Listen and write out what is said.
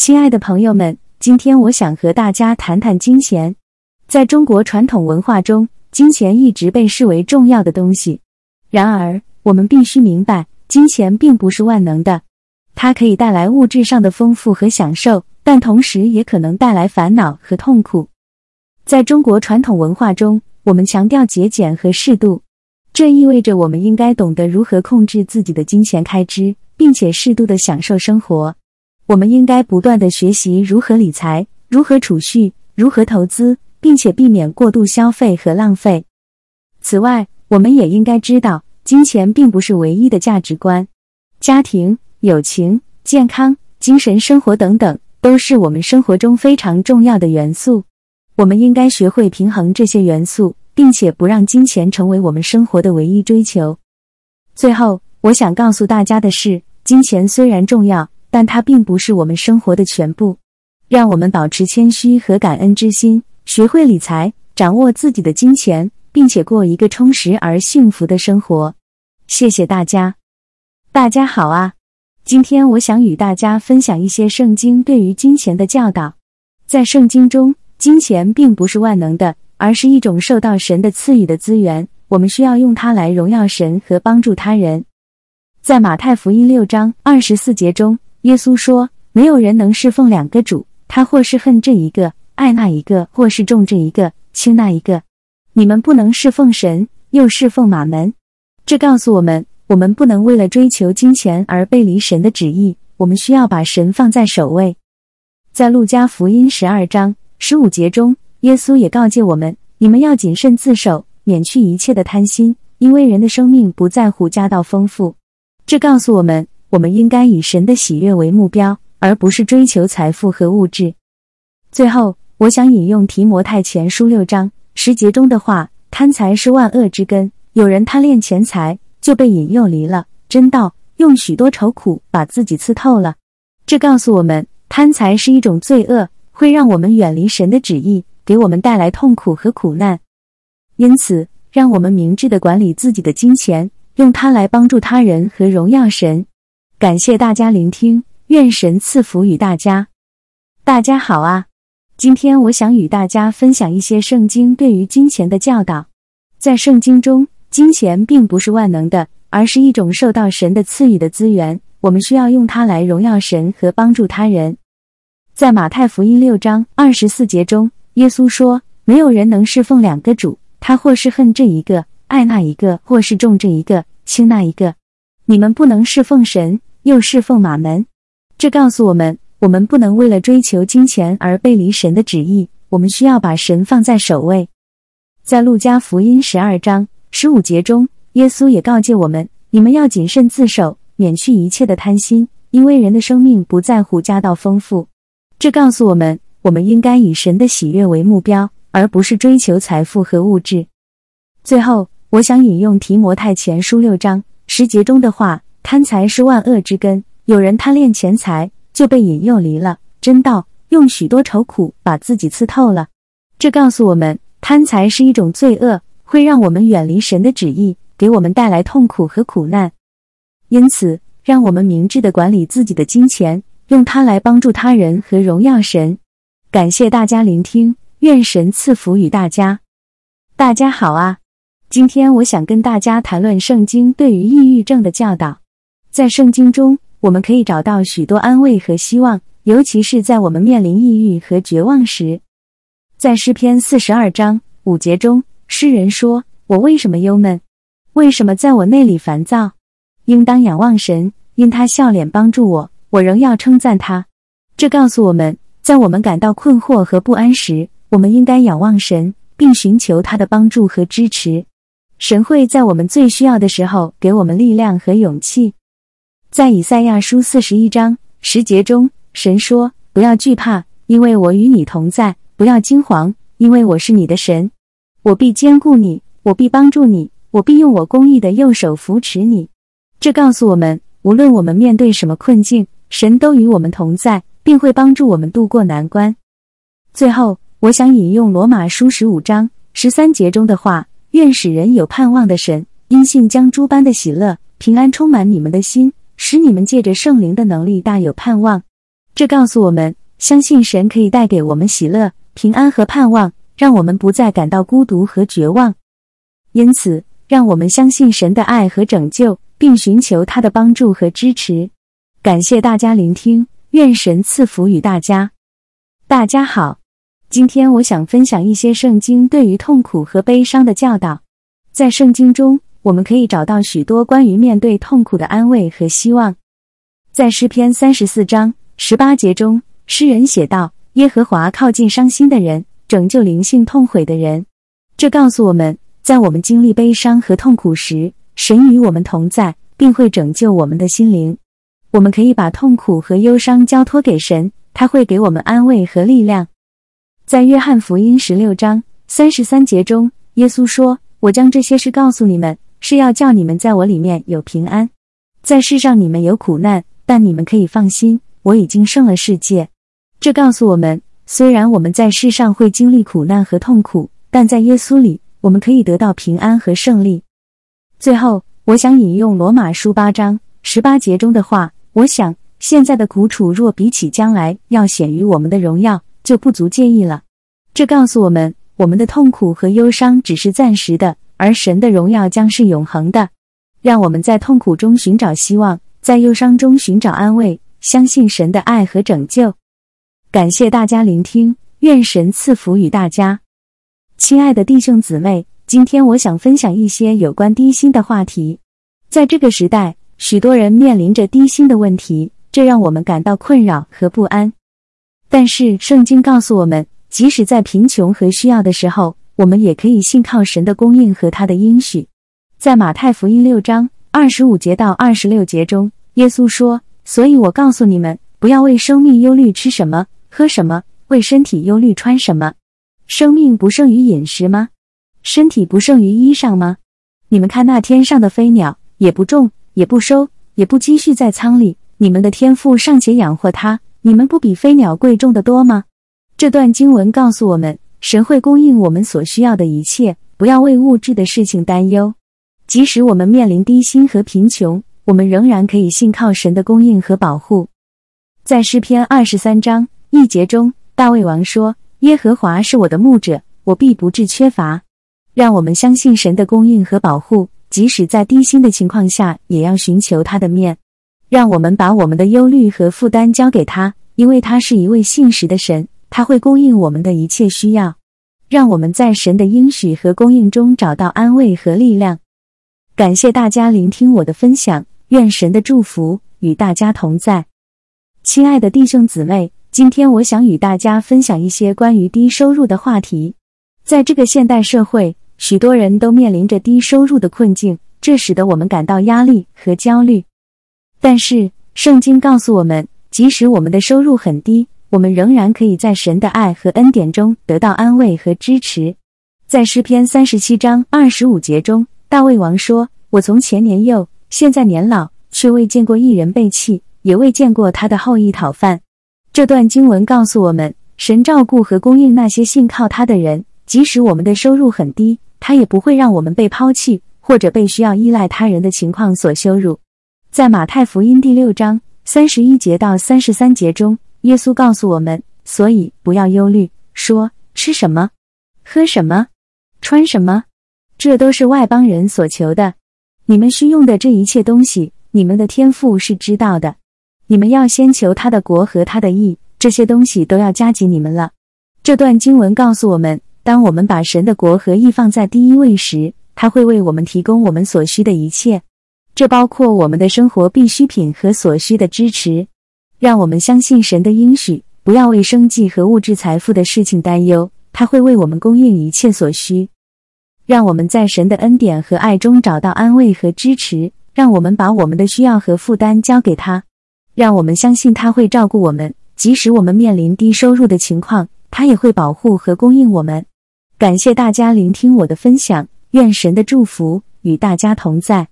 亲爱的朋友们，今天我想和大家谈谈金钱。在中国传统文化中，金钱一直被视为重要的东西。然而，我们必须明白，金钱并不是万能的。它可以带来物质上的丰富和享受，但同时也可能带来烦恼和痛苦。在中国传统文化中，我们强调节俭和适度，这意味着我们应该懂得如何控制自己的金钱开支，并且适度的享受生活。我们应该不断的学习如何理财、如何储蓄、如何投资，并且避免过度消费和浪费。此外，我们也应该知道，金钱并不是唯一的价值观。家庭、友情、健康、精神生活等等，都是我们生活中非常重要的元素。我们应该学会平衡这些元素，并且不让金钱成为我们生活的唯一追求。最后，我想告诉大家的是，金钱虽然重要。但它并不是我们生活的全部。让我们保持谦虚和感恩之心，学会理财，掌握自己的金钱，并且过一个充实而幸福的生活。谢谢大家。大家好啊！今天我想与大家分享一些圣经对于金钱的教导。在圣经中，金钱并不是万能的，而是一种受到神的赐予的资源。我们需要用它来荣耀神和帮助他人。在马太福音六章二十四节中。耶稣说：“没有人能侍奉两个主，他或是恨这一个，爱那一个；或是重这一个，轻那一个。你们不能侍奉神，又侍奉马门。”这告诉我们，我们不能为了追求金钱而背离神的旨意。我们需要把神放在首位。在路加福音十二章十五节中，耶稣也告诫我们：“你们要谨慎自守，免去一切的贪心，因为人的生命不在乎家道丰富。”这告诉我们。我们应该以神的喜悦为目标，而不是追求财富和物质。最后，我想引用提摩太前书六章十节中的话：“贪财是万恶之根，有人贪恋钱财，就被引诱离了真道，用许多愁苦把自己刺透了。”这告诉我们，贪财是一种罪恶，会让我们远离神的旨意，给我们带来痛苦和苦难。因此，让我们明智的管理自己的金钱，用它来帮助他人和荣耀神。感谢大家聆听，愿神赐福与大家。大家好啊！今天我想与大家分享一些圣经对于金钱的教导。在圣经中，金钱并不是万能的，而是一种受到神的赐予的资源。我们需要用它来荣耀神和帮助他人。在马太福音六章二十四节中，耶稣说：“没有人能侍奉两个主，他或是恨这一个，爱那一个；或是重这一个，轻那一个。你们不能侍奉神。”又侍奉马门，这告诉我们，我们不能为了追求金钱而背离神的旨意。我们需要把神放在首位。在路加福音十二章十五节中，耶稣也告诫我们：你们要谨慎自守，免去一切的贪心，因为人的生命不在乎家道丰富。这告诉我们，我们应该以神的喜悦为目标，而不是追求财富和物质。最后，我想引用提摩太前书六章十节中的话。贪财是万恶之根，有人贪恋钱财，就被引诱离了真道，用许多愁苦把自己刺透了。这告诉我们，贪财是一种罪恶，会让我们远离神的旨意，给我们带来痛苦和苦难。因此，让我们明智的管理自己的金钱，用它来帮助他人和荣耀神。感谢大家聆听，愿神赐福与大家。大家好啊，今天我想跟大家谈论圣经对于抑郁症的教导。在圣经中，我们可以找到许多安慰和希望，尤其是在我们面临抑郁和绝望时。在诗篇四十二章五节中，诗人说：“我为什么忧闷？为什么在我内里烦躁？应当仰望神，因他笑脸帮助我，我仍要称赞他。”这告诉我们，在我们感到困惑和不安时，我们应该仰望神，并寻求他的帮助和支持。神会在我们最需要的时候给我们力量和勇气。在以赛亚书四十一章十节中，神说：“不要惧怕，因为我与你同在；不要惊惶，因为我是你的神。我必坚固你，我必帮助你，我必用我公义的右手扶持你。”这告诉我们，无论我们面对什么困境，神都与我们同在，并会帮助我们渡过难关。最后，我想引用罗马书十五章十三节中的话：“愿使人有盼望的神，因信将诸般的喜乐、平安充满你们的心。”使你们借着圣灵的能力大有盼望。这告诉我们，相信神可以带给我们喜乐、平安和盼望，让我们不再感到孤独和绝望。因此，让我们相信神的爱和拯救，并寻求他的帮助和支持。感谢大家聆听，愿神赐福与大家。大家好，今天我想分享一些圣经对于痛苦和悲伤的教导。在圣经中，我们可以找到许多关于面对痛苦的安慰和希望。在诗篇三十四章十八节中，诗人写道：“耶和华靠近伤心的人，拯救灵性痛悔的人。”这告诉我们。在我们经历悲伤和痛苦时，神与我们同在，并会拯救我们的心灵。我们可以把痛苦和忧伤交托给神，他会给我们安慰和力量。在约翰福音十六章三十三节中，耶稣说：“我将这些事告诉你们，是要叫你们在我里面有平安。在世上你们有苦难，但你们可以放心，我已经胜了世界。”这告诉我们，虽然我们在世上会经历苦难和痛苦，但在耶稣里。我们可以得到平安和胜利。最后，我想引用罗马书八章十八节中的话：“我想现在的苦楚若比起将来要显于我们的荣耀，就不足介意了。”这告诉我们，我们的痛苦和忧伤只是暂时的，而神的荣耀将是永恒的。让我们在痛苦中寻找希望，在忧伤中寻找安慰，相信神的爱和拯救。感谢大家聆听，愿神赐福与大家。亲爱的弟兄姊妹，今天我想分享一些有关低薪的话题。在这个时代，许多人面临着低薪的问题，这让我们感到困扰和不安。但是，圣经告诉我们，即使在贫穷和需要的时候，我们也可以信靠神的供应和他的应许。在马太福音六章二十五节到二十六节中，耶稣说：“所以我告诉你们，不要为生命忧虑吃什么、喝什么；为身体忧虑穿什么。”生命不胜于饮食吗？身体不胜于衣裳吗？你们看那天上的飞鸟，也不种，也不收，也不积蓄在仓里，你们的天赋尚且养活它，你们不比飞鸟贵重的多吗？这段经文告诉我们，神会供应我们所需要的一切，不要为物质的事情担忧。即使我们面临低薪和贫穷，我们仍然可以信靠神的供应和保护。在诗篇二十三章一节中，大卫王说。耶和华是我的牧者，我必不致缺乏。让我们相信神的供应和保护，即使在低薪的情况下，也要寻求他的面。让我们把我们的忧虑和负担交给他，因为他是一位信实的神，他会供应我们的一切需要。让我们在神的应许和供应中找到安慰和力量。感谢大家聆听我的分享，愿神的祝福与大家同在。亲爱的弟兄姊妹。今天我想与大家分享一些关于低收入的话题。在这个现代社会，许多人都面临着低收入的困境，这使得我们感到压力和焦虑。但是，圣经告诉我们，即使我们的收入很低，我们仍然可以在神的爱和恩典中得到安慰和支持。在诗篇三十七章二十五节中，大卫王说：“我从前年幼，现在年老，却未见过一人被弃，也未见过他的后裔讨饭。”这段经文告诉我们，神照顾和供应那些信靠他的人，即使我们的收入很低，他也不会让我们被抛弃或者被需要依赖他人的情况所羞辱。在马太福音第六章三十一节到三十三节中，耶稣告诉我们：所以不要忧虑，说吃什么，喝什么，穿什么，这都是外邦人所求的。你们需用的这一切东西，你们的天赋是知道的。你们要先求他的国和他的义，这些东西都要加给你们了。这段经文告诉我们，当我们把神的国和义放在第一位时，他会为我们提供我们所需的一切，这包括我们的生活必需品和所需的支持。让我们相信神的应许，不要为生计和物质财富的事情担忧，他会为我们供应一切所需。让我们在神的恩典和爱中找到安慰和支持，让我们把我们的需要和负担交给他。让我们相信他会照顾我们，即使我们面临低收入的情况，他也会保护和供应我们。感谢大家聆听我的分享，愿神的祝福与大家同在。